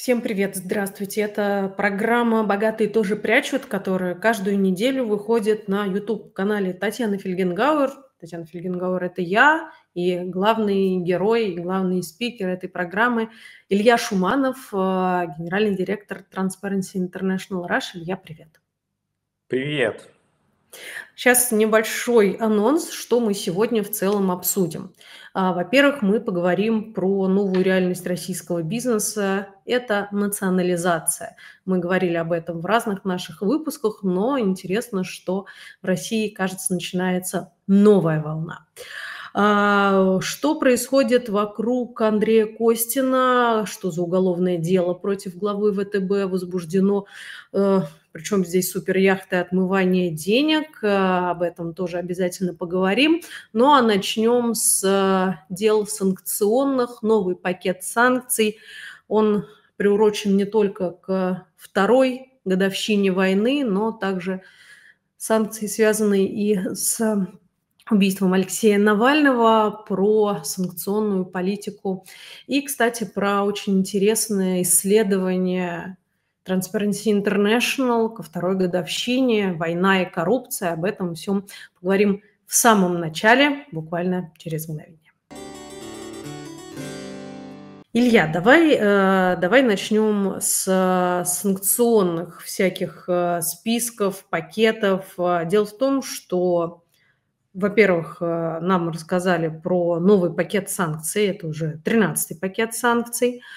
Всем привет, здравствуйте. Это программа «Богатые тоже прячут», которая каждую неделю выходит на YouTube-канале Татьяны Фельгенгауэр. Татьяна Фельгенгауэр– это я, и главный герой, и главный спикер этой программы Илья Шуманов, э, генеральный директор Transparency International Russia. Илья, привет. Привет. Сейчас небольшой анонс, что мы сегодня в целом обсудим. А, во-первых, мы поговорим про новую реальность российского бизнеса. Это национализация. Мы говорили об этом в разных наших выпусках, но интересно, что в России, кажется, начинается новая волна. А, что происходит вокруг Андрея Костина? Что за уголовное дело против главы ВТБ возбуждено? Причем здесь суперяхты отмывания денег, э, об этом тоже обязательно поговорим. Ну а начнем с э, дел санкционных, новый пакет санкций. Он приурочен не только к второй годовщине войны, но также санкции, связанные и с убийством Алексея Навального, про санкционную политику и, кстати, про очень интересное исследование Transparency International ко второй годовщине «Война и коррупция». Об этом всем поговорим в самом начале, буквально через мгновение. Илья, давай, э, давай начнем с санкционных всяких э, списков, пакетов. Дело в том, что, во-первых, э, нам рассказали про новый пакет санкций, это уже 13-й пакет санкций –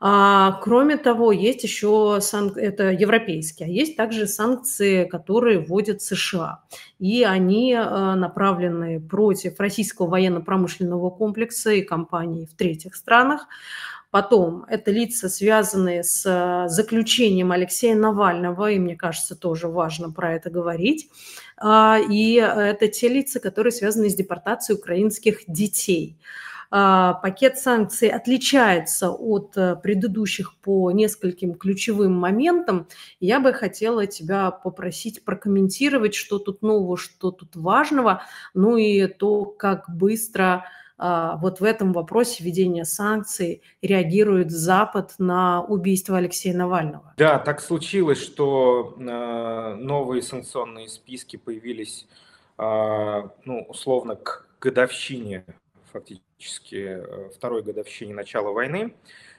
а, кроме того, есть еще санк... это европейские, а есть также санкции, которые вводят США. И они а, направлены против российского военно-промышленного комплекса и компаний в третьих странах. Потом это лица, связанные с а, заключением Алексея Навального, и мне кажется, тоже важно про это говорить. И это те лица, которые связаны с депортацией украинских детей. А, пакет санкций отличается от э, предыдущих по нескольким ключевым моментам. Я бы хотела тебя попросить прокомментировать, что тут нового, что тут важного, ну и то, как быстро а, вот в этом вопросе введения санкций реагирует Запад на убийство Алексея Навального. Да, так случилось, что э, новые санкционные списки появились, э, ну, условно, к годовщине фактически э, второй годовщине начала войны.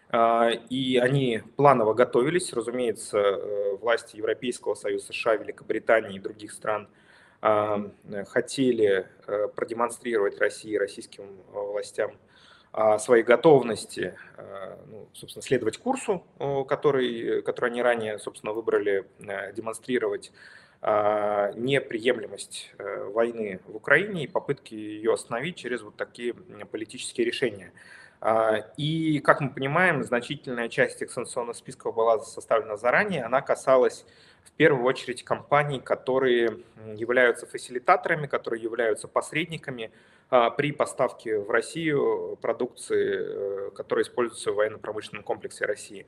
А, и они планово готовились. Разумеется, э, власти Европейского Союза, США, Великобритании и других стран а, хотели э, продемонстрировать России российским властям своей готовности, ну, собственно, следовать курсу, который, который они ранее, собственно, выбрали демонстрировать а, неприемлемость э, войны в Украине и попытки ее остановить через вот такие политические решения. А, и, как мы понимаем, значительная часть этих санкционных списков была составлена заранее. Она касалась в первую очередь компаний, которые являются фасилитаторами, которые являются посредниками а, при поставке в Россию продукции, э, которая используется в военно-промышленном комплексе России.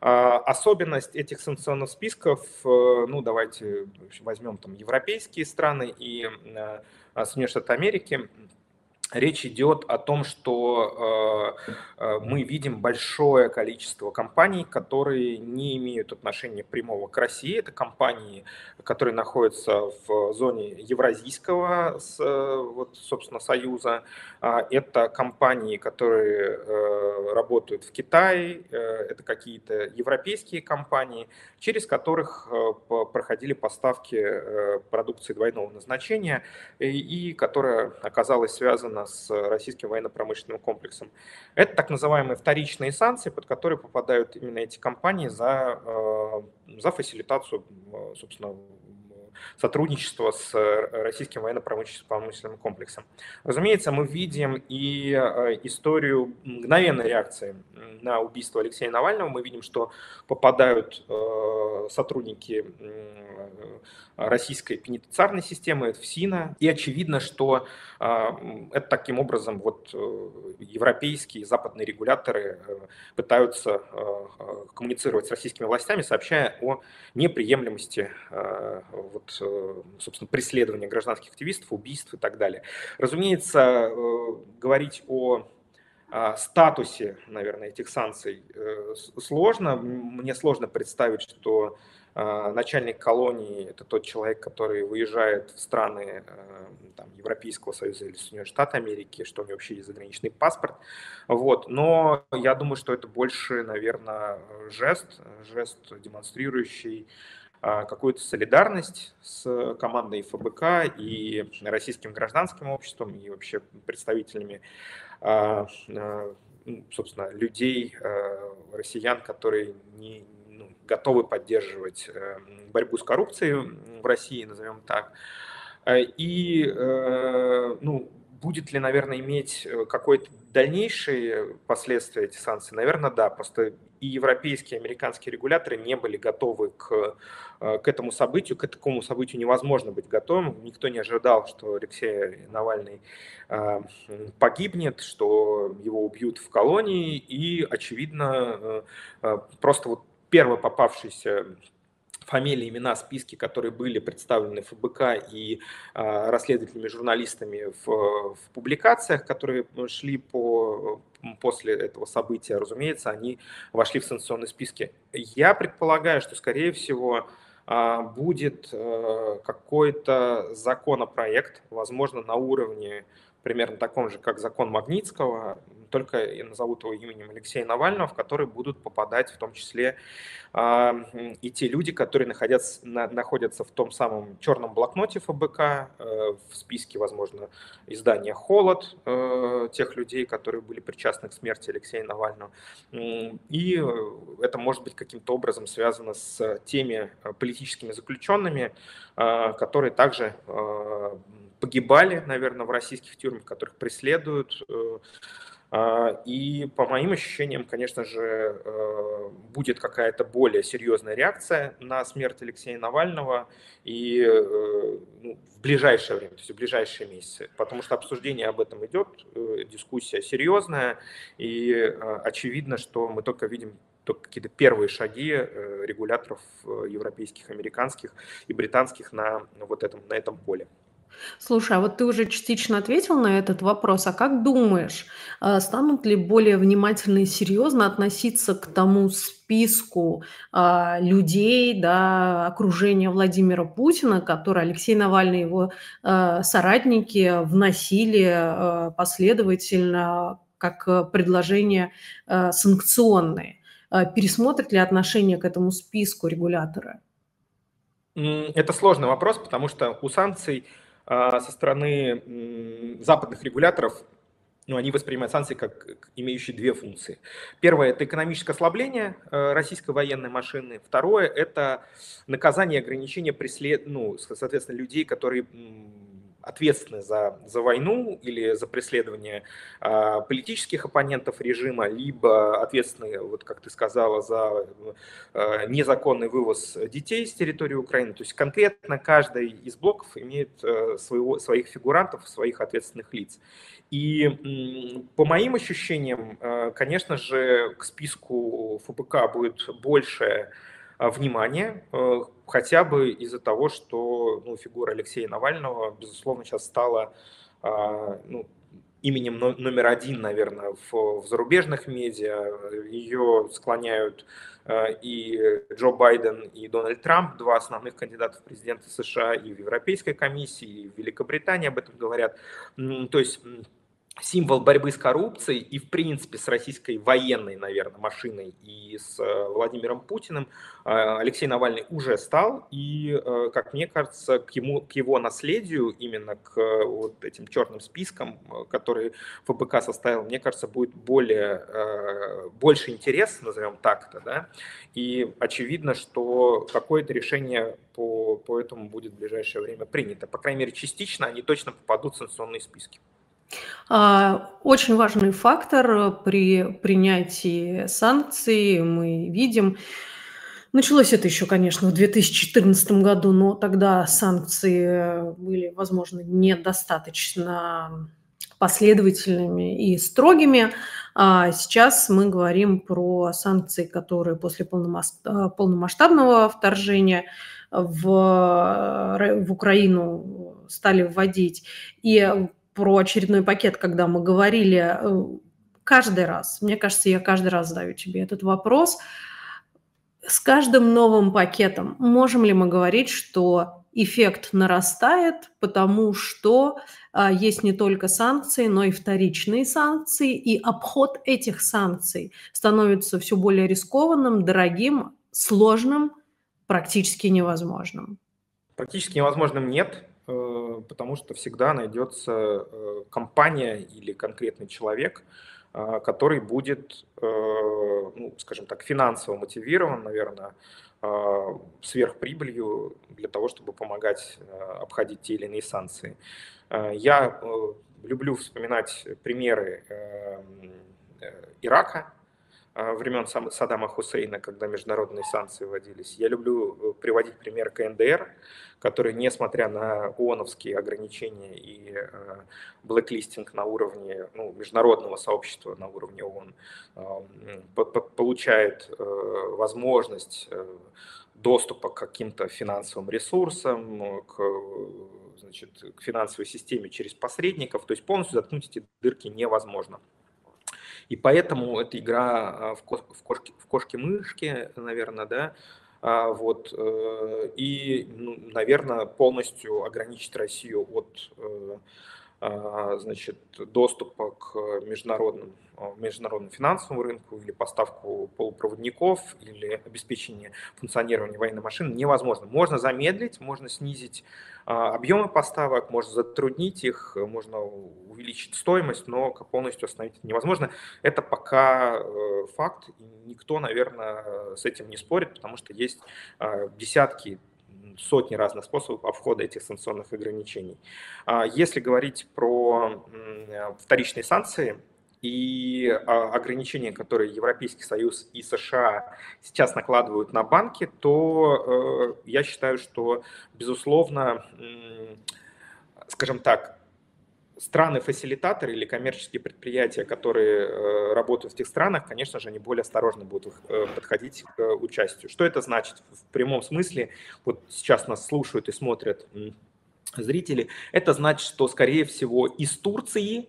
А, особенность этих санкционных списков, э, ну давайте возьмем там европейские страны и э, Соединенные Штаты Америки, речь идет о том, что э, э, мы видим большое количество компаний, которые не имеют отношения прямого к России. Это компании, которые находятся в зоне Евразийского, вот, собственно, союза. А, это компании, которые э, работают в Китае, это какие-то европейские компании, через которых проходили поставки продукции двойного назначения и которая оказалась связана с российским военно-промышленным комплексом. Это так называемые вторичные санкции, под которые попадают именно эти компании за, э, за фасилитацию, э, собственно, сотрудничества с российским военно-промышленным комплексом. Разумеется, мы видим и э, историю мгновенной реакции на убийство Алексея Навального. Мы видим, что попадают сотрудники российской пенитенциарной системы, ФСИНа. И очевидно, что это таким образом вот э, европейские западные регуляторы э, пытаются э, коммуницировать с российскими властями, сообщая о неприемлемости вот, собственно, преследования гражданских активистов, убийств и так далее. Разумеется, говорить о статусе, наверное, этих санкций сложно. Мне сложно представить, что а, начальник колонии – это тот человек, который выезжает в страны э, там, Европейского Союза или Соединенных Штатов Америки, что у него вообще есть заграничный паспорт. Вот. Но я думаю, что это больше, наверное, жест, жест, демонстрирующий а, какую-то солидарность с командой ФБК и российским гражданским обществом и вообще представителями а, ну, собственно, людей, россиян, которые не, готовы поддерживать э, борьбу с коррупцией в России, назовем так. Э, и э, ну, будет ли, наверное, иметь какое-то дальнейшие последствия эти санкции? Наверное, да. Просто и европейские, и американские регуляторы не были готовы к, к этому событию. К такому событию невозможно быть готовым. Никто не ожидал, что Алексей Навальный погибнет, что его убьют в колонии. И, очевидно, просто вот первые попавшиеся фамилии, имена, списки, которые были представлены ФБК и э, расследователями, журналистами в, в публикациях, которые шли по, после этого события, разумеется, они вошли в санкционные списки. Я предполагаю, что, скорее всего, э, будет э, какой-то законопроект, возможно, на уровне примерно таком же, как закон Магнитского, только и назовут его именем Алексея Навального, в который будут попадать в том числе э, и те люди, которые находятся, на, находятся в том самом черном блокноте ФБК, э, в списке, возможно, издания «Холод», э, тех людей, которые были причастны к смерти Алексея Навального. И это может быть каким-то образом связано с теми э, политическими заключенными, э, которые также э, погибали, наверное, в российских тюрьмах, которых преследуют. Э, а, и по моим ощущениям, конечно же, э, будет какая-то более серьезная реакция на смерть Алексея Навального и э, ну, в ближайшее время, то есть в ближайшие месяцы, потому что обсуждение об этом идет, дискуссия серьезная, и очевидно, что мы только видим только какие-то первые шаги регуляторов европейских, американских и британских на вот этом, на этом поле. Слушай, а вот ты уже частично ответил на этот вопрос. А как думаешь, а, станут ли более внимательно и серьезно относиться к тому списку а, людей, да, окружения Владимира Путина, который Алексей Навальный и его а, соратники вносили а, последовательно как предложение а, санкционные? Пересмотрят ли отношение к этому списку регуляторы? Это сложный вопрос, потому что у санкций со стороны западных регуляторов ну, они воспринимают санкции как имеющие две функции. Первое – это экономическое ослабление э, российской военной машины. Второе – это наказание и ограничение преслед... ну, соответственно, людей, которые ответственны за, за войну или за преследование э, политических оппонентов режима, либо ответственны, вот как ты сказала, за э, незаконный вывоз детей с территории Украины. То есть конкретно каждый из блоков имеет э, своего, своих фигурантов, своих ответственных лиц. И э, по моим ощущениям, э, конечно же, к списку ФБК будет больше внимание, э, хотя бы из-за того, что ну, фигура Алексея Навального, безусловно, сейчас стала а, ну, именем номер один, наверное, в, в зарубежных медиа. Ее склоняют э, и Джо Байден, и Дональд Трамп, два основных кандидата в президенты США, и в Европейской комиссии, и в Великобритании об этом говорят. То есть символ борьбы с коррупцией и, в принципе, с российской военной, наверное, машиной и с э, Владимиром Путиным э, Алексей Навальный уже стал. И, э, как мне кажется, к, ему, к его наследию, именно к вот этим черным спискам, которые ФБК составил, мне кажется, будет более, больше интерес, назовем так-то. Да? И очевидно, что какое-то решение по, по этому будет в ближайшее время принято. По крайней мере, частично они точно попадут в санкционные списки. А, очень важный фактор при принятии санкций мы видим. Началось это еще, конечно, в 2014 году, но тогда санкции были, возможно, недостаточно последовательными и строгими. А сейчас мы говорим про санкции, которые после полномасштабного вторжения в, в Украину стали вводить. И про очередной пакет, когда мы говорили, э, каждый раз, мне кажется, я каждый раз задаю тебе этот вопрос, с каждым новым пакетом можем ли мы говорить, что эффект нарастает, потому что а, есть не только санкции, но и вторичные санкции, и обход этих санкций становится все более рискованным, дорогим, сложным, практически невозможным. Практически невозможным нет, потому что всегда найдется э, компания или конкретный человек, э, который будет, ну, скажем так, финансово мотивирован, наверное, сверхприбылью для того, чтобы помогать обходить те или иные санкции. Я люблю вспоминать примеры Ирака, времен Саддама Хусейна, когда международные санкции вводились. Я люблю э, приводить пример КНДР, который, несмотря на ООНовские ограничения и э, блэклистинг на уровне ну, международного сообщества, на уровне ООН, получает э, возможность доступа к каким-то финансовым ресурсам, к, значит, к финансовой системе через посредников. То есть полностью заткнуть эти дырки невозможно. И поэтому эта игра а, в, кошки, в кошки-мышки, наверное, да, а, вот, э, и, ну, наверное, полностью ограничить Россию от э, значит, доступа к международным, международному финансовому рынку или поставку полупроводников или обеспечение функционирования военной машины невозможно. Можно замедлить, можно снизить а, объемы поставок, можно затруднить их, можно увеличить стоимость, но полностью остановить это невозможно. Это пока э, факт, и никто, наверное, с этим не спорит, потому что есть а, десятки сотни разных способов обхода этих санкционных ограничений. А, если говорить про вторичные санкции, и а, ограничения, которые Европейский Союз и США сейчас накладывают на банки, то э, я считаю, что, безусловно, скажем так, страны-фасилитаторы или коммерческие предприятия, которые э, работают в тех странах, конечно же, они более осторожно будут э, подходить к участию. Что это значит в прямом смысле? Вот сейчас нас слушают и смотрят зрители. Это значит, что, скорее всего, из Турции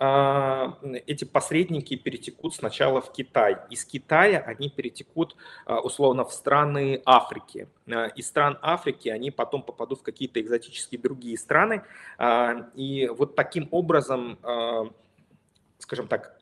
эти посредники перетекут сначала в Китай. Из Китая они перетекут а, условно в страны Африки. А, из стран Африки они потом попадут в какие-то экзотические другие страны. И вот таким образом, скажем так,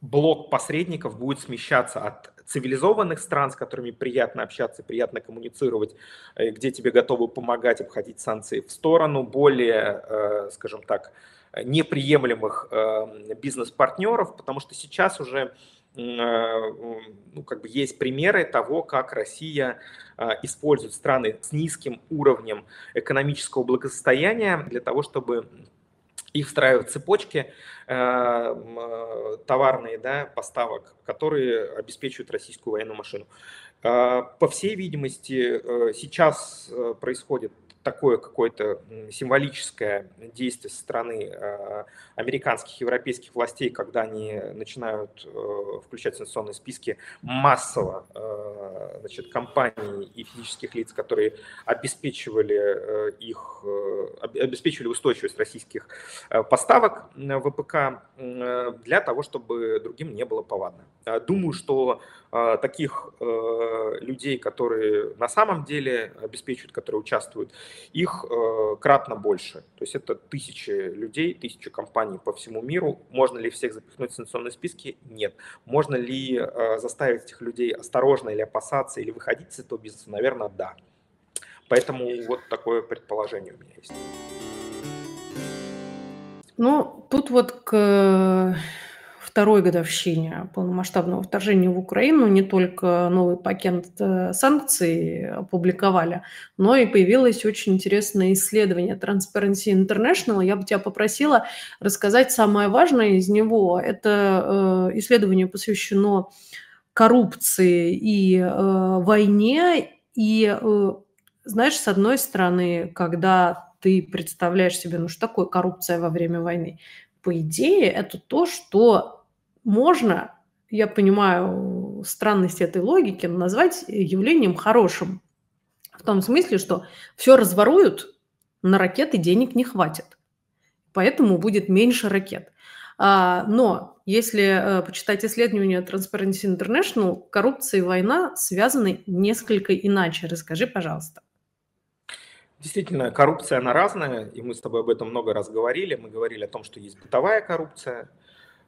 блок посредников будет смещаться от цивилизованных стран, с которыми приятно общаться, приятно коммуницировать, э, где тебе готовы помогать обходить санкции, в сторону более, э, скажем так, неприемлемых эм, бизнес-партнеров, потому что сейчас уже э, ну, как бы есть примеры того, как Россия э, использует страны с низким уровнем экономического благосостояния для того, чтобы их встраивать в цепочки э, товарные да, поставок, которые обеспечивают российскую военную машину. По всей видимости, сейчас происходит такое какое-то символическое действие со стороны э, американских, европейских властей, когда они начинают э, включать санкционные списки массово э, значит, компаний и физических лиц, которые обеспечивали их, обеспечивали устойчивость российских поставок в ВПК для того, чтобы другим не было повадно. Думаю, что таких людей, которые на самом деле обеспечивают, которые участвуют их э, кратно больше. То есть это тысячи людей, тысячи компаний по всему миру. Можно ли всех запихнуть в санкционные списки? Нет. Можно ли э, заставить этих людей осторожно или опасаться, или выходить из этого бизнеса? Наверное, да. Поэтому вот такое предположение у меня есть. Ну, тут вот к второй годовщине полномасштабного вторжения в Украину не только новый пакет э, санкций опубликовали, но и появилось очень интересное исследование Transparency International. Я бы тебя попросила рассказать самое важное из него. Это э, исследование посвящено коррупции и э, войне. И, знаешь, с одной стороны, когда ты представляешь себе, ну что такое коррупция во время войны, по идее, это то, что можно, я понимаю странность этой логики, назвать явлением хорошим. В том смысле, что все разворуют, на ракеты денег не хватит. Поэтому будет меньше ракет. А, но если почитать исследования Transparency International, коррупция и война связаны несколько иначе. Расскажи, пожалуйста. Действительно, коррупция, она разная, и мы с тобой об этом много раз говорили. Мы говорили о том, что есть бытовая коррупция,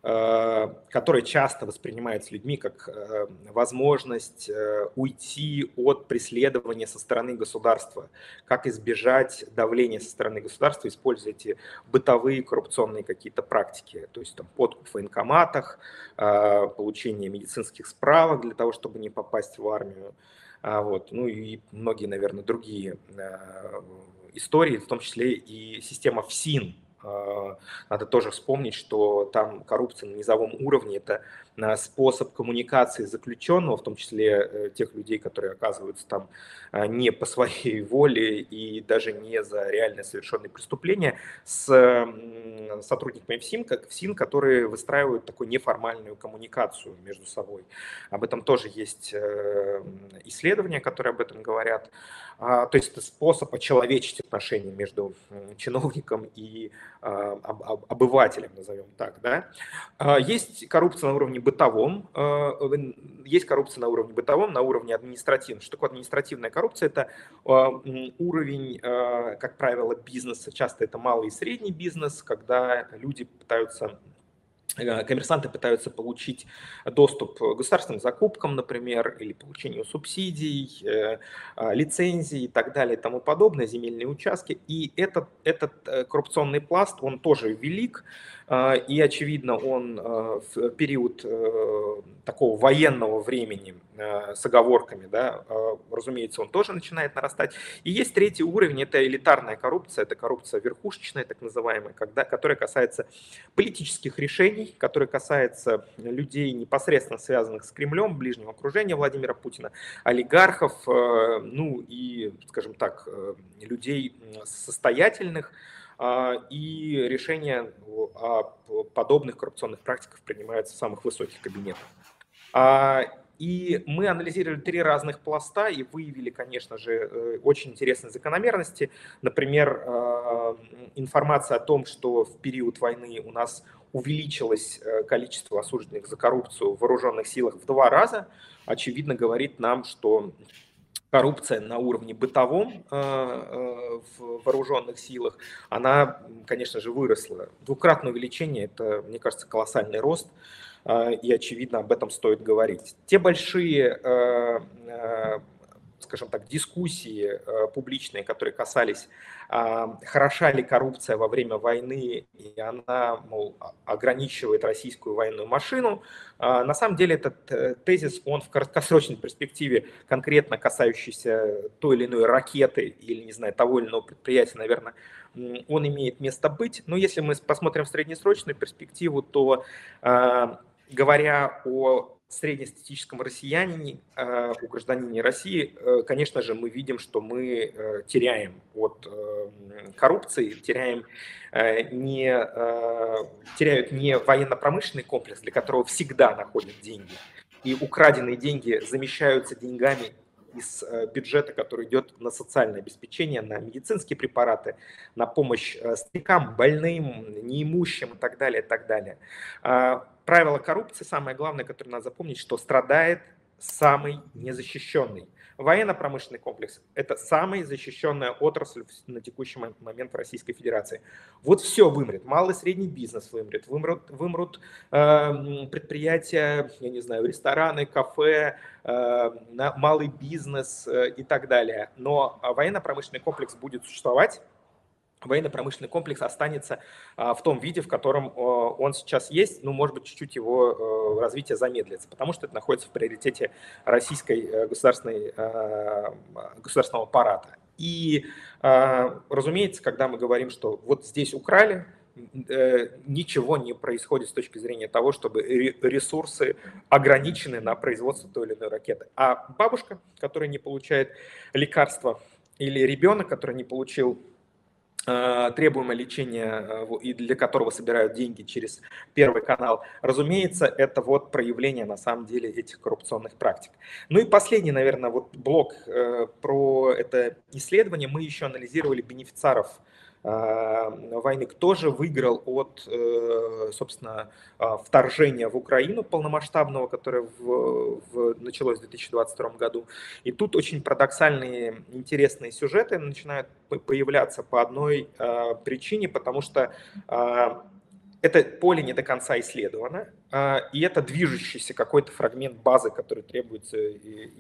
э, которая часто воспринимается людьми как э, возможность э, уйти от преследования со стороны государства, как избежать давления со стороны государства, используя эти бытовые коррупционные какие-то практики, то есть там, подкуп в военкоматах, получение медицинских справок для того, чтобы не попасть в армию, а, вот. Ну и многие, наверное, другие истории, в том числе и система ФСИН. А, надо тоже вспомнить, что там коррупция на низовом уровне – это способ коммуникации заключенного, в том числе э, тех людей, которые оказываются там а, не по своей воле и даже не за реально совершенные преступления, с сотрудниками ФСИН, как ФСИН, которые выстраивают такую неформальную коммуникацию между собой. Об этом тоже есть э, исследования, которые об этом говорят. А, то есть это способ очеловечить отношения между чиновником и а, обывателем, назовем так. Да? Есть коррупция на уровне бытовом, э, есть коррупция на уровне бытовом, на уровне административном. Что такое административная коррупция? Это уровень, как правило, бизнеса. Часто это малый и средний бизнес, когда люди пытаются коммерсанты пытаются получить доступ к государственным закупкам, например, или получению субсидий, лицензий и так далее и тому подобное, земельные участки. И этот, этот коррупционный пласт, он тоже велик, и, очевидно, он а, в период э, такого военного времени а, с оговорками, да, разумеется, он тоже начинает нарастать. И есть третий уровень, это элитарная коррупция, это коррупция верхушечная, так называемая, когда, которая касается политических решений, которая касается людей, непосредственно связанных с Кремлем, ближнего окружения Владимира Путина, олигархов, э, ну и, скажем так, э, людей состоятельных, а, и решения о подобных коррупционных практиках принимаются в самых высоких кабинетах. А, и мы анализировали три разных пласта и выявили, конечно же, э, очень интересные закономерности. Например, а, информация о том, что в период войны у нас увеличилось э, количество осужденных за коррупцию в вооруженных силах в два раза, очевидно говорит нам, что коррупция на уровне бытовом э, э, в вооруженных силах, она, конечно же, выросла. Двукратное увеличение – это, мне кажется, колоссальный рост, э, и, очевидно, об этом стоит говорить. Те большие скажем так, дискуссии э, публичные, которые касались, э, хороша ли коррупция во время войны, и она, мол, ограничивает российскую военную машину. Э, на самом деле этот э, тезис, он в краткосрочной перспективе, конкретно касающийся той или иной ракеты или, не знаю, того или иного предприятия, наверное, он имеет место быть. Но если мы посмотрим в среднесрочную перспективу, то говоря о среднестатистическом россиянине, а, у гражданине России, э, конечно же, мы видим, что мы э, теряем от э, коррупции, теряем не, теряют не военно-промышленный комплекс, для которого всегда находят деньги, и украденные деньги замещаются деньгами из бюджета, который идет на социальное обеспечение, на медицинские препараты, на помощь старикам, больным, неимущим и так далее, и так далее. А, правило коррупции, самое главное, которое надо запомнить, что страдает самый незащищенный. Военно-промышленный комплекс – это самая защищенная отрасль на текущий момент в Российской Федерации. Вот все вымрет. Малый и средний бизнес вымрет. Вымрут, вымрут э, предприятия, я не знаю, рестораны, кафе, э, малый бизнес э, и так далее. Но военно-промышленный комплекс будет существовать военно-промышленный комплекс останется а, в том виде, в котором а, он сейчас есть, ну, может быть, чуть-чуть его а, развитие замедлится, потому что это находится в приоритете российской э, государственной, государственного аппарата. И, разумеется, когда мы говорим, что вот здесь украли, э, ничего не происходит с точки зрения того, чтобы ресурсы ограничены на производство той или иной ракеты. А бабушка, которая не получает лекарства, или ребенок, который не получил требуемое лечение э, и для которого собирают деньги через Первый канал, разумеется, это вот проявление на самом деле этих коррупционных практик. Ну и последний, наверное, вот блок э, про это исследование. Мы еще анализировали бенефициаров войны, кто же выиграл от, собственно, вторжения в Украину полномасштабного, которое в, в, началось в 2022 году. И тут очень парадоксальные, интересные сюжеты начинают появляться по одной причине, потому что это поле не до конца исследовано, а, и это движущийся какой-то фрагмент базы, который требуется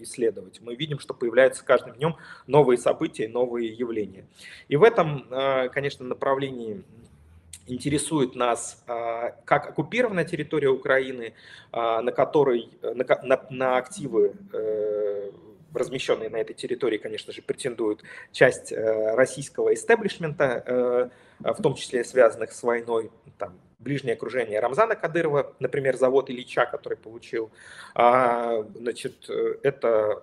исследовать. Мы видим, что появляются каждым днем новые события, новые явления. И в этом, а, конечно, направлении интересует нас а, как оккупированная территория Украины, на которой на, на, на активы э, размещенные на этой территории, конечно же, претендуют часть э, российского истеблишмента, э, в том числе связанных с войной, там, ближнее окружение Рамзана Кадырова, например, завод Ильича, который получил. А, значит, это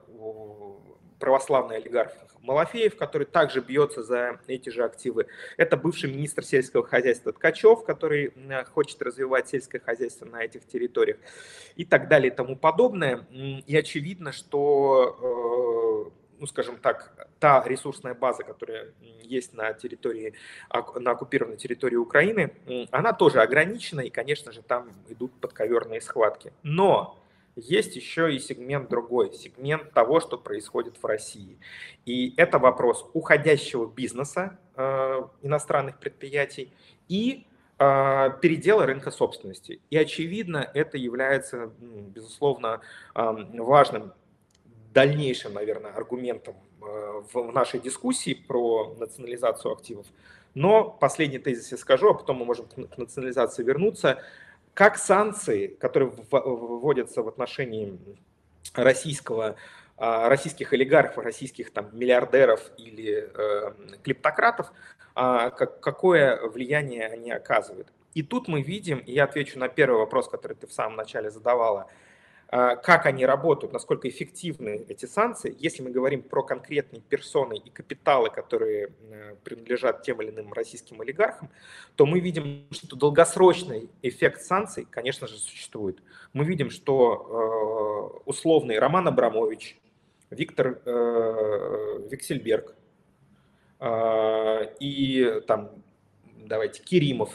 православный олигарх Малафеев, который также бьется за эти же активы. Это бывший министр сельского хозяйства Ткачев, который хочет развивать сельское хозяйство на этих территориях и так далее и тому подобное. И очевидно, что э, ну, скажем так, та ресурсная база, которая есть на территории, на оккупированной территории Украины, она тоже ограничена, и, конечно же, там идут подковерные схватки. Но есть еще и сегмент другой, сегмент того, что происходит в России. И это вопрос уходящего бизнеса э, иностранных предприятий и э, передела рынка собственности. И, очевидно, это является, безусловно, э, важным дальнейшим, наверное, аргументом э, в нашей дискуссии про национализацию активов. Но последний тезис я скажу, а потом мы можем к национализации вернуться. Как санкции, которые вводятся в отношении российского, а, российских олигархов, российских там, миллиардеров или э, клептократов, э, как, какое влияние они оказывают. И тут мы видим, и я отвечу на первый вопрос, который ты в самом начале задавала – а, как они работают, насколько эффективны эти санкции. Если мы говорим про конкретные персоны и капиталы, которые э, принадлежат тем или иным российским олигархам, то мы видим, что долгосрочный эффект санкций, конечно же, существует. Мы видим, что э, условный Роман Абрамович, Виктор э, Виксельберг и там, давайте, Керимов,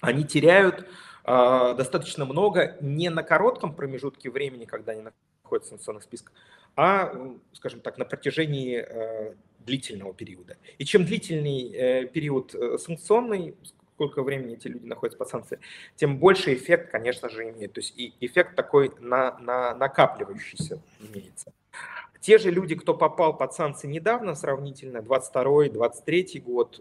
они теряют а, достаточно много не на коротком промежутке времени, когда они находятся в санкционных списках, а, скажем так, на протяжении э, длительного периода. И чем длительный э, период э, санкционный, сколько времени эти люди находятся под санкцией, тем больше эффект, конечно же, имеет. То есть и эффект такой на, на, накапливающийся имеется. Те же люди, кто попал под санкции недавно, сравнительно, 22-23 год,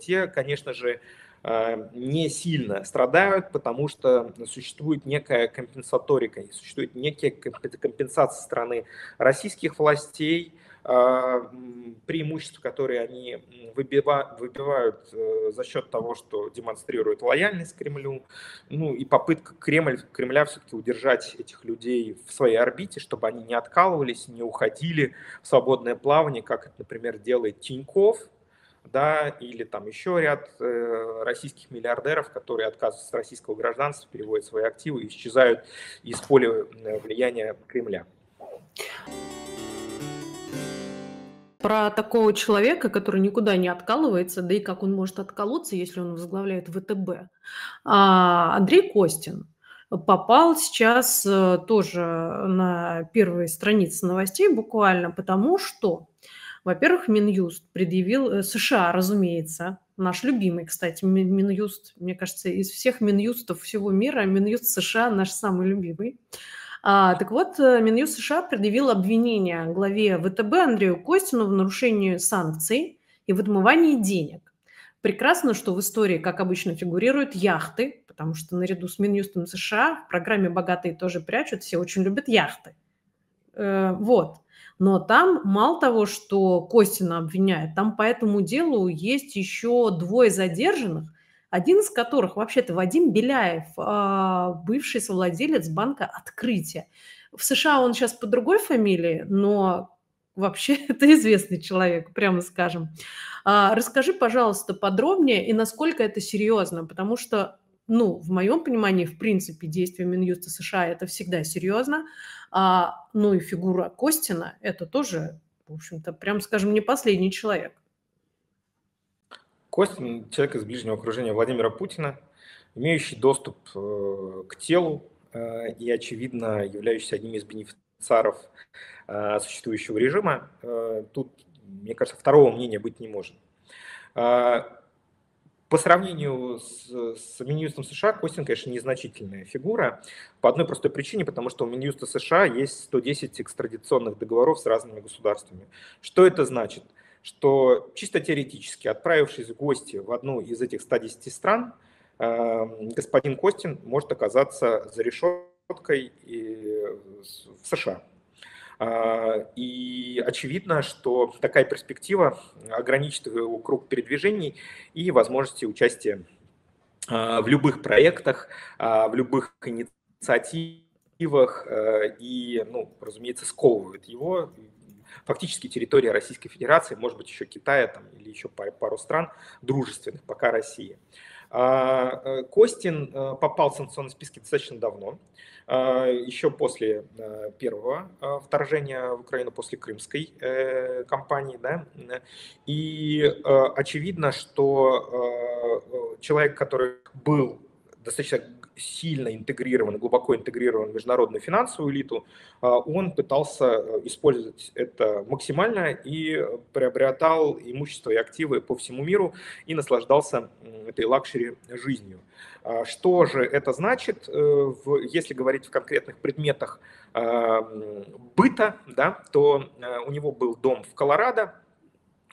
те, конечно же, Э, не сильно страдают, потому что существует некая компенсаторика, существует некая компенсация страны российских властей, э, преимущества, которые они выбивают э, за счет того, что демонстрируют лояльность Кремлю, ну и попытка Кремль, Кремля все-таки удержать этих людей в своей орбите, чтобы они не откалывались, не уходили в свободное плавание, как например, делает Тиньков, да, или там еще ряд э, российских миллиардеров, которые отказываются от российского гражданства, переводят свои активы и исчезают из поля э, влияния Кремля. Про такого человека, который никуда не откалывается, да и как он может отколоться, если он возглавляет ВТБ. А, Андрей Костин попал сейчас э, тоже на первые страницы новостей буквально, потому что во-первых, Минюст предъявил, э, США, разумеется, наш любимый, кстати, Минюст, мне кажется, из всех Минюстов всего мира, Минюст США наш самый любимый. А, так вот, э, Минюст США предъявил обвинение главе ВТБ Андрею Костину в нарушении санкций и в отмывании денег. Прекрасно, что в истории, как обычно, фигурируют яхты, потому что наряду с Минюстом США в программе «Богатые тоже прячут», все очень любят яхты. Э, вот. Но там мало того, что Костина обвиняет, там по этому делу есть еще двое задержанных, один из которых вообще-то Вадим Беляев, а, бывший совладелец банка «Открытие». В США он сейчас по другой фамилии, но вообще это известный человек, прямо скажем. А, расскажи, пожалуйста, подробнее и насколько это серьезно, потому что ну, в моем понимании, в принципе, действия Минюста США это всегда серьезно. А, ну и фигура Костина это тоже, в общем-то, прям скажем, не последний человек. Костин – человек из ближнего окружения Владимира Путина, имеющий доступ э, к телу э, и, очевидно, являющийся одним из бенефициаров э, существующего режима. Тут, мне кажется, второго мнения быть не может. По сравнению с, с Минюстом США, Костин, конечно, незначительная фигура по одной простой причине, потому что у Минюста США есть 110 экстрадиционных договоров с разными государствами. Что это значит? Что чисто теоретически, отправившись в гости в одну из этих 110 стран, эм, господин Костин может оказаться за решеткой в США. А, и очевидно, что такая перспектива ограничит его круг передвижений и возможности участия а, в любых проектах, а, в любых инициативах и, ну, разумеется, сковывает его. Фактически территория Российской Федерации, может быть, еще Китая там, или еще пару стран дружественных пока России. Э, Костин э, попал в санкционные списки достаточно давно. А, еще после э, первого э, вторжения в Украину, после крымской кампании. Да? И очевидно, что человек, который был достаточно сильно интегрирован, глубоко интегрирован в международную финансовую элиту, а, он пытался э, использовать это максимально и приобретал имущество и активы по всему миру и наслаждался этой luxury жизнью. А, что же это значит, э, если говорить в конкретных предметах а, быта, да, то э, у него был дом в Колорадо,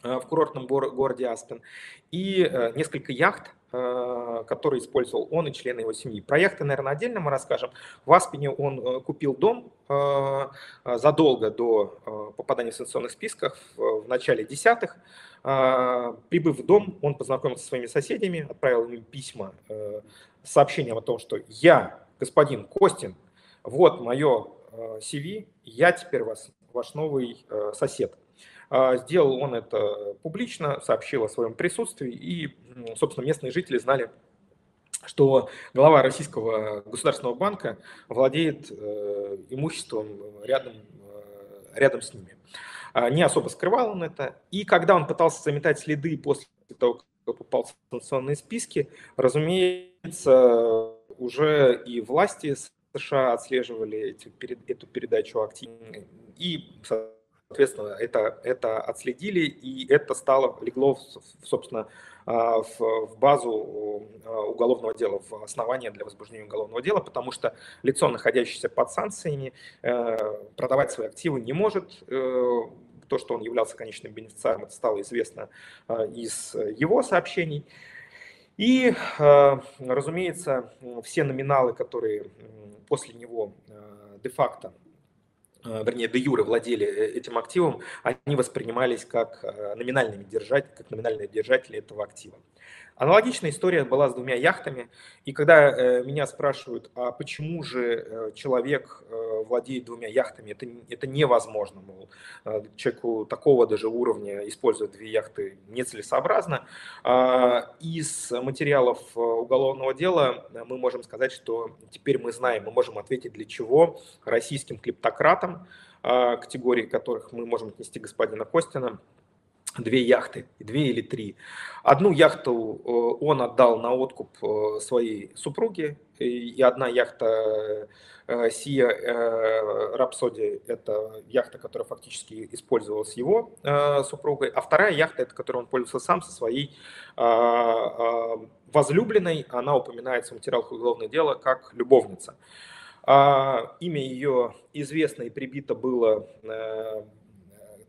в курортном городе Аспен, и несколько яхт, который использовал он и члены его семьи. Про яхты, наверное, отдельно мы расскажем. В Аспене он э, купил дом э, задолго до попадания в санкционных списках в начале десятых. Прибыв в дом, он познакомился со своими соседями, отправил им письма с сообщением о том, что я, господин Костин, вот мое CV, я теперь вас, ваш новый сосед. А, сделал он это публично, сообщил о своем присутствии, и, собственно, местные жители знали, что глава Российского государственного банка владеет э, имуществом рядом, э, рядом с ними. А, не особо скрывал он это. И когда он пытался заметать следы после того, как попал в санкционные списки, разумеется, уже и власти США отслеживали эти, эту передачу активно. И, Соответственно, это, это отследили, и это стало, легло, собственно, а, в, в базу а, уголовного дела, в основание для возбуждения уголовного дела, потому что лицо, находящееся под санкциями, э, продавать свои активы не может. Э, то, что он являлся конечным бенефициаром, это стало известно а, из его сообщений. И, разумеется, все номиналы, которые после него де-факто вернее, де юре владели э, этим активом, они воспринимались как э, номинальными держатели, как номинальные держатели этого актива. Аналогичная история была с двумя яхтами. И когда э, меня спрашивают, а почему же э, человек э, владеет двумя яхтами, это, это невозможно, мол, э, человеку такого даже уровня использовать две яхты нецелесообразно. Э, из материалов э, уголовного дела мы можем сказать, что теперь мы знаем, мы можем ответить, для чего российским клептократам, э, категории которых мы можем отнести господина Костина, две яхты, две или три. Одну яхту э, он отдал на откуп э, своей супруге, и одна яхта Сия Рапсоди – это яхта, которая фактически использовалась его э, супругой, а вторая яхта – это которой он пользовался сам со своей возлюбленной, она упоминается в материалах уголовного дела как любовница. А, имя ее известно и прибито было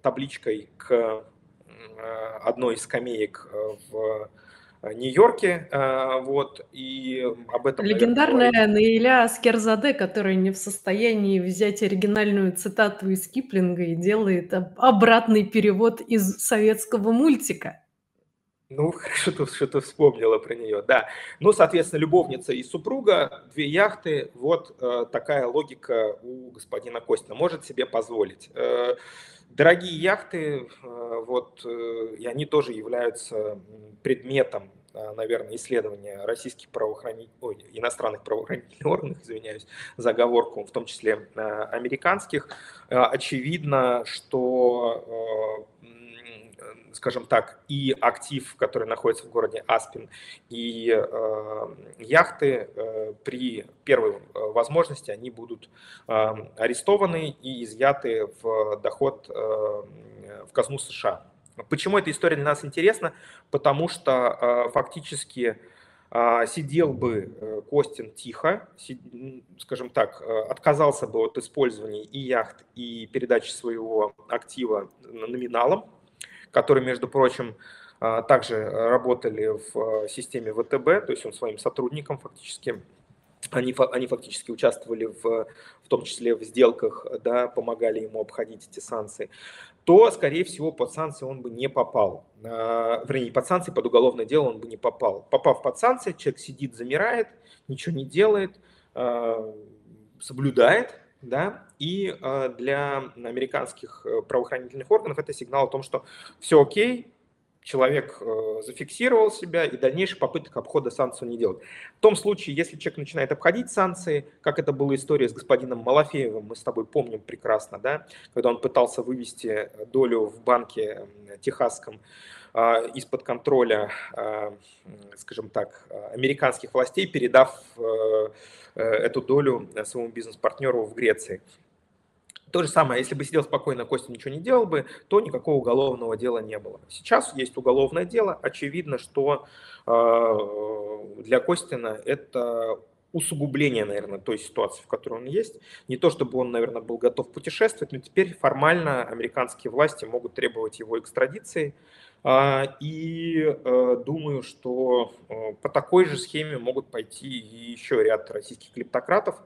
табличкой к Э, одной из скамеек э, в э, Нью-Йорке, вот, и об этом... Легендарная наверное, Наиля Скерзаде, которая не в состоянии взять оригинальную цитату из Киплинга и делает обратный перевод из советского мультика. Ну, хорошо, что, что ты вспомнила про нее, да. Ну, соответственно, любовница и супруга, две яхты, вот э, такая логика у господина Костина, может себе позволить. Э, Дорогие яхты, э, вот, э, и они тоже являются предметом, э, наверное, исследования российских правоохранительных, ой, иностранных правоохранительных органов, извиняюсь за оговорку, в том числе американских. Очевидно, что скажем так, и актив, который находится в городе Аспин, и яхты при первой возможности они будут арестованы и изъяты в доход в казну США. Почему эта история для нас интересна? Потому что фактически а, сидел бы э, Костин тихо, скажем так, э, отказался бы от использования и яхт, и передачи своего актива номиналом, который, между прочим, а, также работали в э, системе ВТБ, то есть он своим сотрудникам фактически они, они фактически участвовали в, в том числе в сделках, да, помогали ему обходить эти санкции то, скорее всего, под санкции он бы не попал. А, вернее, под санкции, под уголовное дело он бы не попал. Попав под санкции, человек сидит, замирает, ничего не делает, а, соблюдает, да, и а, для американских э, правоохранительных органов это сигнал о том, что все окей, человек э, зафиксировал себя и дальнейших попыток обхода санкций не делает. В том случае, если человек начинает обходить санкции, как это была история с господином Малафеевым, мы с тобой помним прекрасно, да, когда он пытался вывести долю в банке техасском из-под контроля, а, скажем так, американских властей, передав э, э, эту долю своему бизнес-партнеру в Греции. То же самое, если бы сидел спокойно, Костя ничего не делал бы, то никакого уголовного дела не было. Сейчас есть уголовное дело. Очевидно, что э, для Костина это усугубление, наверное, той ситуации, в которой он есть. Не то, чтобы он, наверное, был готов путешествовать, но теперь формально американские власти могут требовать его экстрадиции. А, и э, думаю, что э, по такой же схеме могут пойти еще ряд российских клептократов,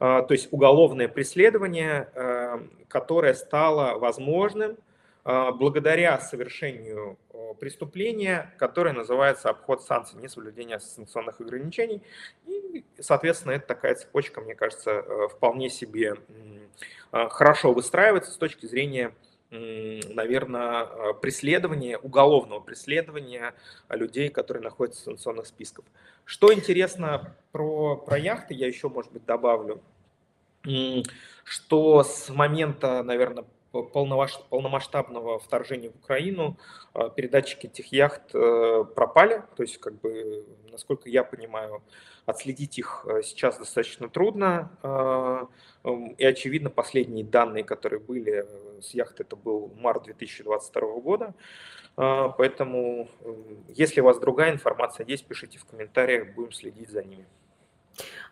а, то есть уголовное преследование, э, которое стало возможным а, благодаря совершению преступления, которое называется обход санкций, несоблюдение санкционных ограничений. И, соответственно, это такая цепочка, мне кажется, вполне себе хорошо выстраивается с точки зрения наверное, преследования, уголовного преследования людей, которые находятся в санкционных списках. Что интересно про, про яхты, я еще, может быть, добавлю, что с момента, наверное, полномасштабного вторжения в Украину а, передатчики этих яхт э, пропали. То есть, как бы, насколько я понимаю, отследить их э, сейчас достаточно трудно. А, и, очевидно, последние данные, которые были с яхты, это был март 2022 года. А, поэтому, если у вас другая информация есть, пишите в комментариях, будем следить за ними.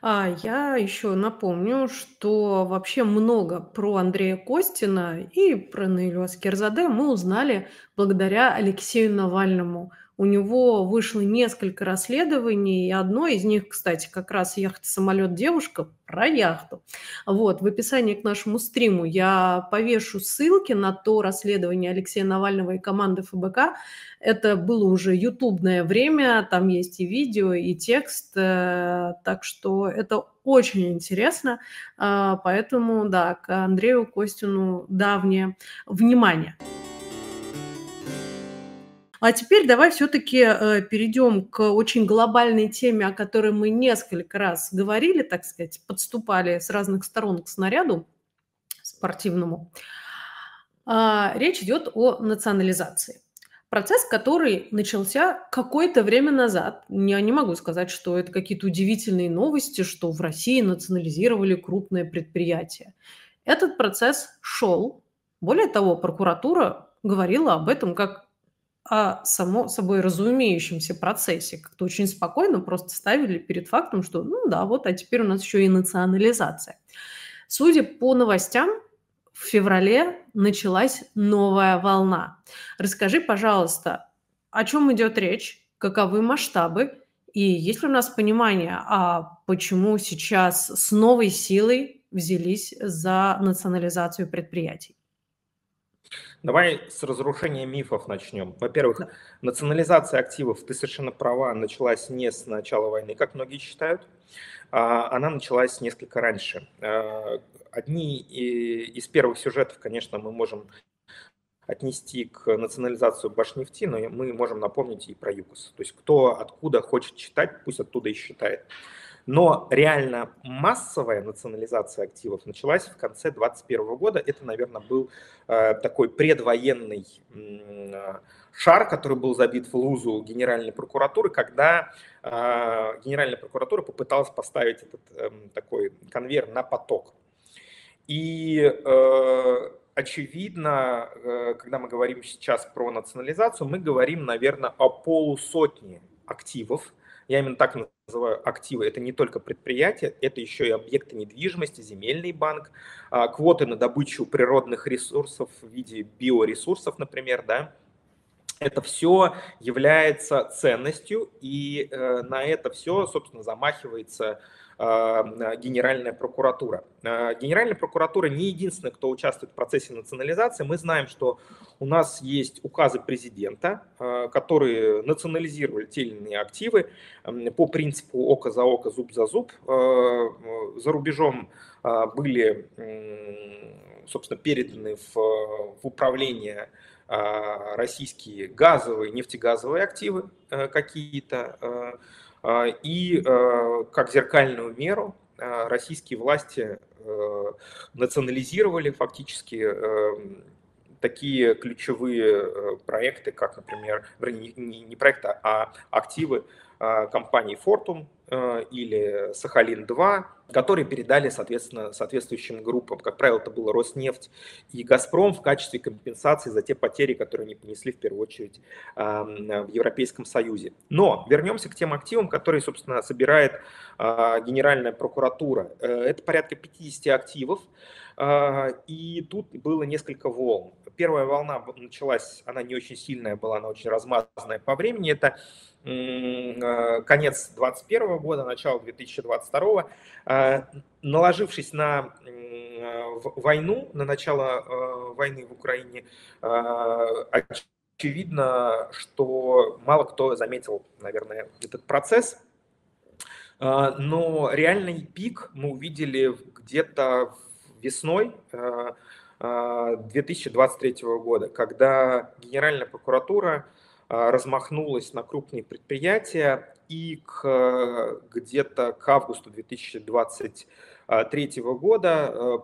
А я еще напомню, что вообще много про Андрея Костина и про Наилю Аскерзаде мы узнали благодаря Алексею Навальному. У него вышло несколько расследований, и одно из них, кстати, как раз «Яхта-самолет-девушка» про яхту. Вот, в описании к нашему стриму я повешу ссылки на то расследование Алексея Навального и команды ФБК. Это было уже ютубное время, там есть и видео, и текст, э, так что это очень интересно, а, поэтому, да, к Андрею Костину давнее внимание. А теперь давай все-таки э, перейдем к очень глобальной теме, о которой мы несколько раз говорили, так сказать, подступали с разных сторон к снаряду спортивному. А, речь идет о национализации. Процесс, который начался какое-то время назад. Я не могу сказать, что это какие-то удивительные новости, что в России национализировали крупное предприятие. Этот процесс шел. Более того, прокуратура говорила об этом как о само собой разумеющемся процессе. Как-то очень спокойно просто ставили перед фактом, что ну да, вот, а теперь у нас еще и национализация. Судя по новостям, в феврале началась новая волна. Расскажи, пожалуйста, о чем идет речь, каковы масштабы, и есть ли у нас понимание, а почему сейчас с новой силой взялись за национализацию предприятий? Давай с разрушения мифов начнем. Во-первых, да. национализация активов, ты совершенно права, началась не с начала войны, как многие считают, а она началась несколько раньше. А, одни из первых сюжетов, конечно, мы можем отнести к национализацию Башнефти, но мы можем напомнить и про ЮКОС. То есть кто откуда хочет читать, пусть оттуда и считает. Но реально массовая национализация активов началась в конце 2021 года. Это, наверное, был э, такой предвоенный э, шар, который был забит в лузу Генеральной прокуратуры, когда э, Генеральная прокуратура попыталась поставить этот э, такой конвейер на поток. И очевидно, когда мы говорим сейчас про национализацию, мы говорим, наверное, о полусотне активов, я именно так называю активы. Это не только предприятия, это еще и объекты недвижимости, земельный банк, а, квоты на добычу природных ресурсов в виде биоресурсов, например, да. Это все является ценностью, и э, на это все, собственно, замахивается Генеральная прокуратура. Э, Генеральная прокуратура не единственная, кто участвует в процессе национализации. Мы знаем, что у нас есть указы президента, э, которые национализировали те или иные активы по принципу око за око, зуб за зуб. За рубежом были, собственно, переданы в, в управление российские газовые, нефтегазовые активы какие-то, а, и а, как зеркальную меру а, российские власти национализировали фактически такие ключевые проекты, как, например, не проекты, а активы компании Fortum, Э, или Сахалин-2, которые передали, соответственно, соответствующим группам. Как правило, это было Роснефть и Газпром в качестве компенсации за те потери, которые они понесли в первую очередь в Европейском Союзе. Но вернемся к тем активам, которые, собственно, собирает а, Генеральная прокуратура. Э, это порядка 50 активов, и тут было несколько волн. Первая волна началась, она не очень сильная была, она очень размазанная по времени. Это Э, конец 2021 года, начало 2022, э, наложившись на войну, на начало войны в Украине, очевидно, что мало кто заметил, наверное, этот процесс. Но реальный пик мы увидели где-то весной 2023 года, когда Генеральная прокуратура а, размахнулась на крупные предприятия, и к, где-то к августу 2023 года э,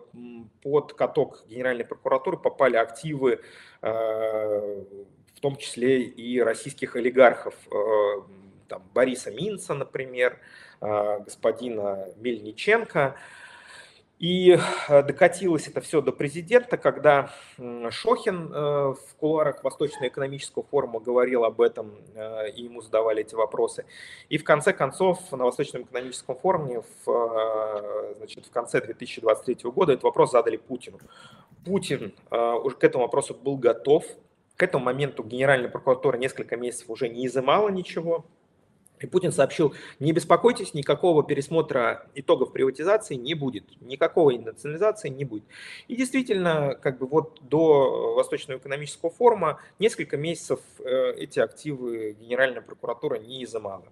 под каток Генеральной прокуратуры попали активы, э, в том числе и российских олигархов, э, там, Бориса Минца, например, господина Мельниченко, и э, докатилось это все до президента, когда Шохин э, в кулуарах Восточного экономического форума говорил об этом, э, и ему задавали эти вопросы. И в конце концов на Восточном экономическом форуме в, значит, в конце 2023 года этот вопрос задали Путину. Путин уже к этому вопросу был готов. К этому моменту Генеральная прокуратура несколько месяцев уже не изымала ничего, и Путин сообщил, не беспокойтесь, никакого пересмотра итогов приватизации не будет, никакого национализации не будет. И действительно, как бы вот до Восточного экономического форума несколько месяцев э, эти активы Генеральная прокуратура не изымала.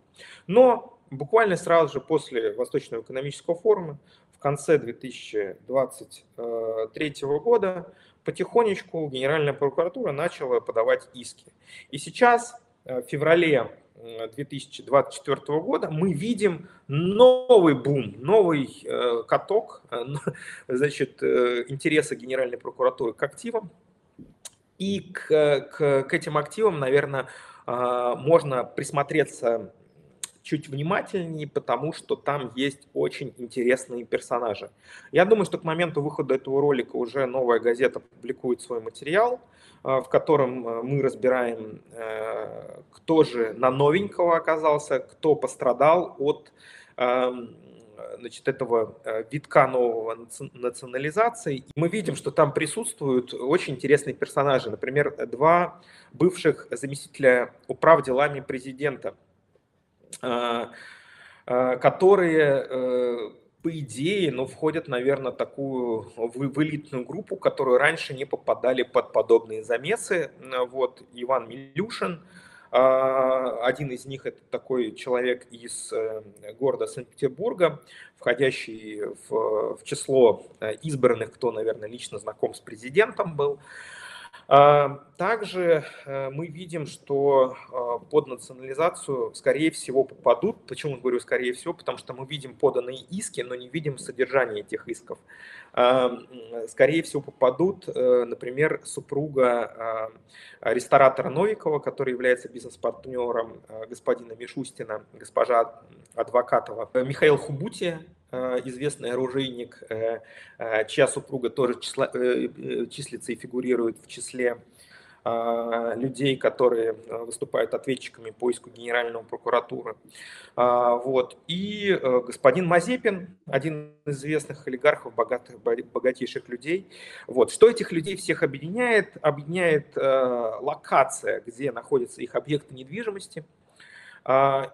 Но буквально сразу же после Восточного экономического форума, в конце 2023 года, потихонечку Генеральная прокуратура начала подавать иски. И сейчас, э, в феврале 2024 года мы видим новый бум, новый э, каток э, значит, э, интереса Генеральной прокуратуры к активам. И к, к, к этим активам, наверное, можно присмотреться чуть внимательнее, потому что там есть очень интересные персонажи. Я думаю, что к моменту выхода этого ролика уже новая газета публикует свой материал, в котором мы разбираем кто же на новенького оказался, кто пострадал от эм, значит, этого э, витка нового национализации. мы видим, что там присутствуют очень интересные персонажи. Например, два бывших заместителя управ делами президента, э, э, которые по идее, ну, входят, наверное, такую в, в элитную группу, которые раньше не попадали под подобные замесы. Вот Иван Милюшин, один из них это такой человек из э, города Санкт-Петербурга, входящий в, в число э, избранных, кто, наверное, лично знаком с президентом был. А, также э, мы видим, что а, под национализацию, скорее всего, попадут. Почему говорю скорее всего? Потому что мы видим поданные иски, но не видим содержание этих исков. А, скорее всего, попадут, э, например, супруга ресторатора Новикова, который является бизнес-партнером господина Мишустина, госпожа Адвокатова, Михаил Хубути, Э, известный оружейник, э, э, чья супруга тоже числа, числится и фигурирует в числе людей, которые выступают ответчиками по иску Генерального прокуратуры. Вот. И господин Мазепин, один из известных олигархов, богатых, богатейших людей. Вот. Что этих людей всех объединяет? Объединяет локация, где находятся их объекты недвижимости.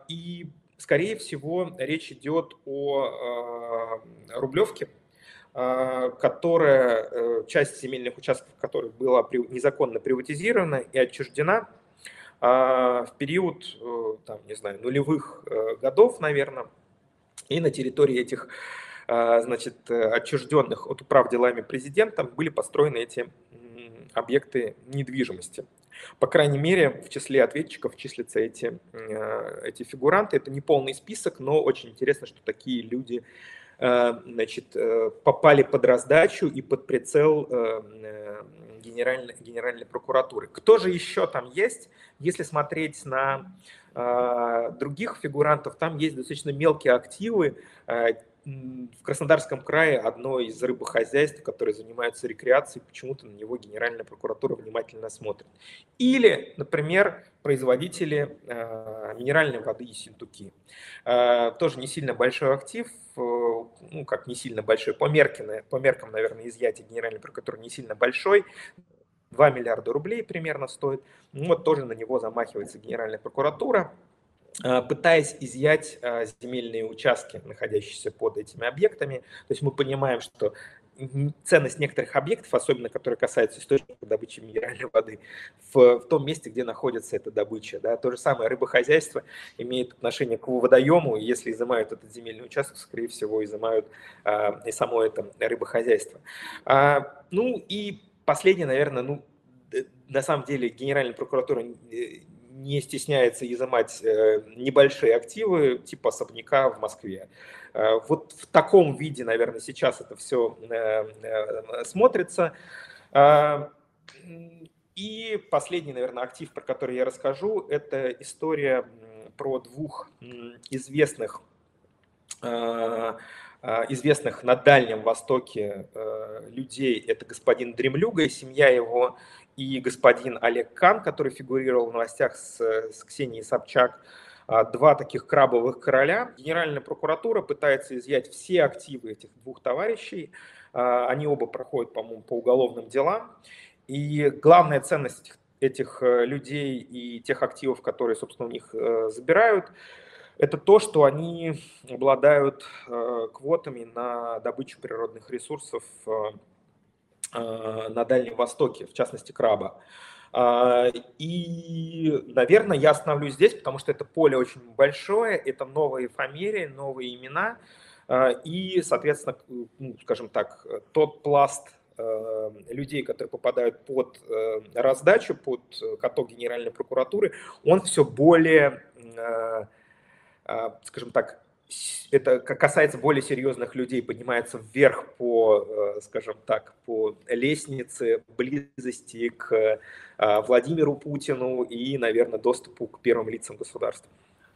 И скорее всего, речь идет о э, Рублевке, э, которая, э, часть земельных участков которых была незаконно приватизирована и отчуждена в период, там, не знаю, нулевых годов, наверное, и на территории этих значит, отчужденных от управ делами президента были построены эти объекты недвижимости. По крайней мере, в числе ответчиков числятся эти, э, эти фигуранты. Это не полный список, но очень интересно, что такие люди э, значит, э, попали под раздачу и под прицел генеральной, генеральной прокуратуры. Кто же еще там есть? Если смотреть на других фигурантов, там есть достаточно мелкие активы, в Краснодарском крае одно из рыбохозяйств, которое занимается рекреацией, почему-то на него Генеральная прокуратура внимательно смотрит. Или, например, производители э, минеральной воды и синтуки. Э, тоже не сильно большой актив, э, ну как не сильно большой, по, меркам, по меркам, наверное, изъятия Генеральной прокуратуры не сильно большой, 2 миллиарда рублей примерно стоит. Ну, вот тоже на него замахивается Генеральная прокуратура. Э, пытаясь изъять э, земельные участки, находящиеся под этими объектами. То есть мы понимаем, что ценность некоторых объектов, особенно которые касаются источника добычи минеральной воды, в, в том месте, где находится эта добыча. Да. То же самое рыбохозяйство имеет отношение к водоему, и если изымают этот земельный участок, скорее всего, изымают а, и само это рыбохозяйство. А, ну и последнее, наверное, ну, на самом деле Генеральная прокуратура не стесняется изымать э, небольшие активы типа особняка в Москве. Э, вот в таком виде, наверное, сейчас это все э, смотрится. И последний, наверное, актив, про который я расскажу, это история про двух известных известных на Дальнем Востоке людей. Это господин Дремлюга и семья его и господин Олег Кан, который фигурировал в новостях с, с Ксенией Собчак, а, два таких крабовых короля. Генеральная прокуратура пытается изъять все активы этих двух товарищей. А, они оба проходят, по-моему, по уголовным делам. И главная ценность этих э, людей и тех активов, которые, собственно, у них э, забирают, это то, что они обладают э, квотами на добычу природных ресурсов Э, на Дальнем Востоке, в частности краба. А, и, наверное, я остановлюсь здесь, потому что это поле очень большое, это новые фамилии, новые имена, а, и, соответственно, ну, скажем так, тот пласт э, людей, которые попадают под э, раздачу, под каток Генеральной прокуратуры, он все более, скажем так, это касается более серьезных людей, поднимается вверх по, э, скажем так, по лестнице близости к э, Владимиру Путину и, наверное, доступу к первым лицам государства.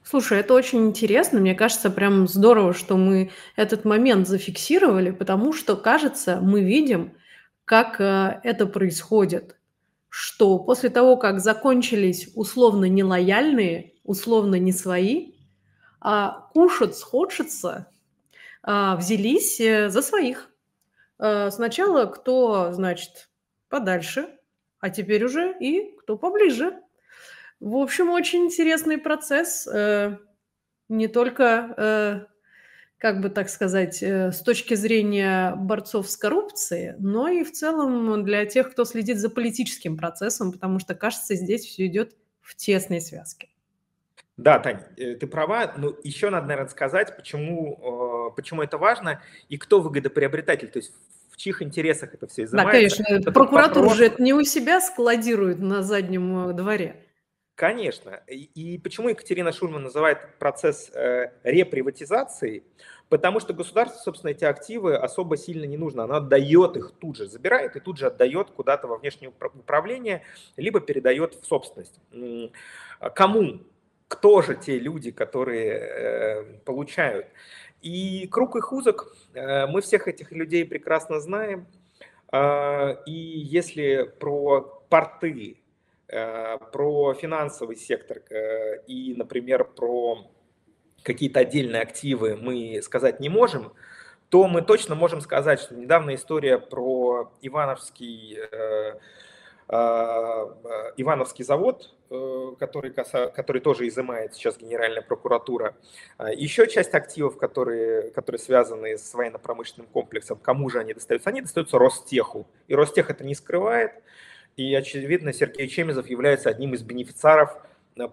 Слушай, это очень интересно. Мне кажется, прям здорово, что мы этот момент зафиксировали, потому что, кажется, мы видим, как э, это происходит. Что после того, как закончились условно нелояльные, условно не свои, а кушать схочется, а, взялись э, за своих. А, сначала кто, значит, подальше, а теперь уже и кто поближе. В общем, очень интересный процесс. Э, не только, э, как бы так сказать, с точки зрения борцов с коррупцией, но и в целом для тех, кто следит за политическим процессом, потому что, кажется, здесь все идет в тесной связке. Да, Тань, э, ты права. Но еще надо, наверное, сказать, почему, э, почему это важно и кто выгодоприобретатель. То есть в чьих интересах это все изымается. Да, конечно. Прокуратура вопрос... же это не у себя складирует на заднем э, дворе. Конечно. И, и почему Екатерина Шульман называет процесс э, реприватизацией? Потому что государству, собственно, эти активы особо сильно не нужно. Оно отдает их тут же, забирает и тут же отдает куда-то во внешнее управление, либо передает в собственность. Кому? Кто же те люди, которые э, получают? И круг их узок, э, мы всех этих людей прекрасно знаем. Э, и если про порты Э, про финансовый сектор э, и, например, про какие-то отдельные активы мы сказать не можем, то мы точно можем сказать, что недавно история про Ивановский, э, Ивановский завод, который, который тоже изымает сейчас Генеральная прокуратура, еще часть активов, которые, которые связаны с военно-промышленным комплексом, кому же они достаются? Они достаются Ростеху. И Ростех это не скрывает. И, очевидно, Сергей Чемезов является одним из бенефициаров э,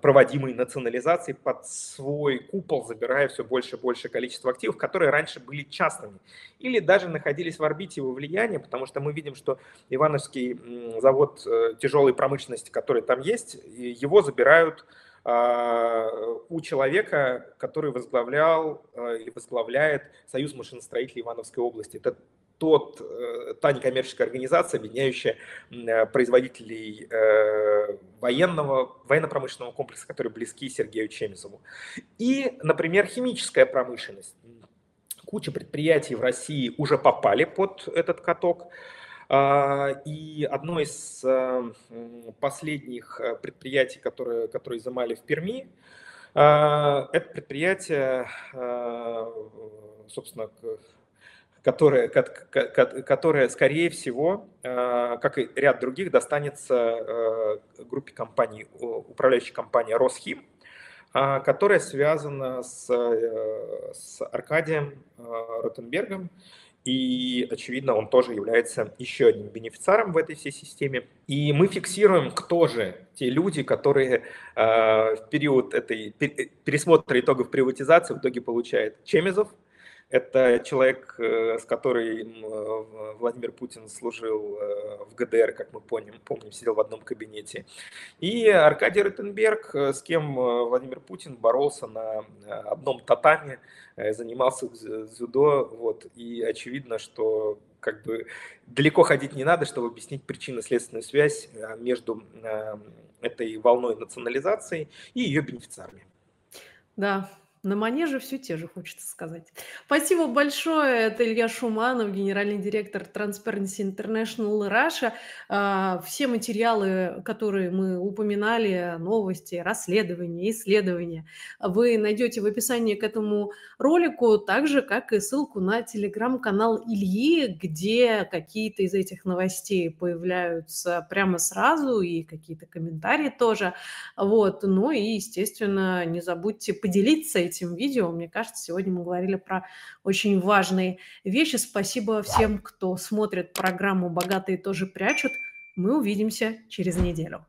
проводимой национализации под свой купол, забирая все больше и больше количество активов, которые раньше были частными или даже находились в орбите его влияния, потому что мы видим, что Ивановский завод э, тяжелой промышленности, который там есть, его забирают а, у человека, который возглавлял э, или возглавляет Союз машиностроителей Ивановской области. Это тот, э, та некоммерческая организация, объединяющая э, производителей э, военного, военно-промышленного комплекса, которые близки Сергею Чемизову. И, например, химическая промышленность. Куча предприятий в России уже попали под этот каток. А, и одно из последних предприятий, которые, которые изымали в Перми, это предприятие, собственно, которая, которая скорее всего, э, как и ряд других, достанется э, группе компаний, управляющей компании Росхим, э, которая связана с, с Аркадием Ротенбергом, и, очевидно, он тоже является еще одним бенефициаром в этой всей системе. И мы фиксируем, кто же те люди, которые в период этой пересмотра итогов приватизации в итоге получают Чемезов, это человек, э, с которым э, Владимир Путин служил э, в ГДР, как мы помним, помним, сидел в одном кабинете. И Аркадий Ротенберг, с кем Владимир Путин боролся на одном татаме, занимался дзюдо. Вот. И очевидно, что как бы далеко ходить не надо, чтобы объяснить причинно-следственную связь между этой волной национализации и ее бенефициарами. Да, на манеже все те же, хочется сказать. Спасибо большое. Это Илья Шуманов, генеральный директор Transparency International Russia. А, все материалы, которые мы упоминали, новости, расследования, исследования, вы найдете в описании к этому ролику, так же, как и ссылку на телеграм-канал Ильи, где какие-то из этих новостей появляются прямо сразу и какие-то комментарии тоже. Вот. Ну и, естественно, не забудьте поделиться этим этим видео. Мне кажется, сегодня мы говорили про очень важные вещи. Спасибо всем, кто смотрит программу «Богатые тоже прячут». Мы увидимся через неделю.